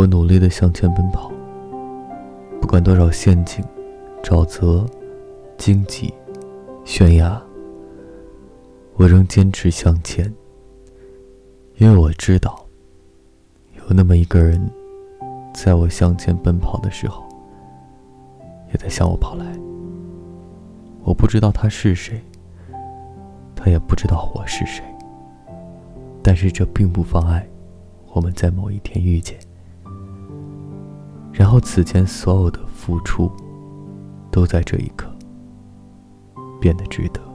我努力的向前奔跑，不管多少陷阱、沼泽、荆棘、悬崖，我仍坚持向前，因为我知道，有那么一个人，在我向前奔跑的时候，也在向我跑来。我不知道他是谁，他也不知道我是谁，但是这并不妨碍我们在某一天遇见。然后，此前所有的付出，都在这一刻变得值得。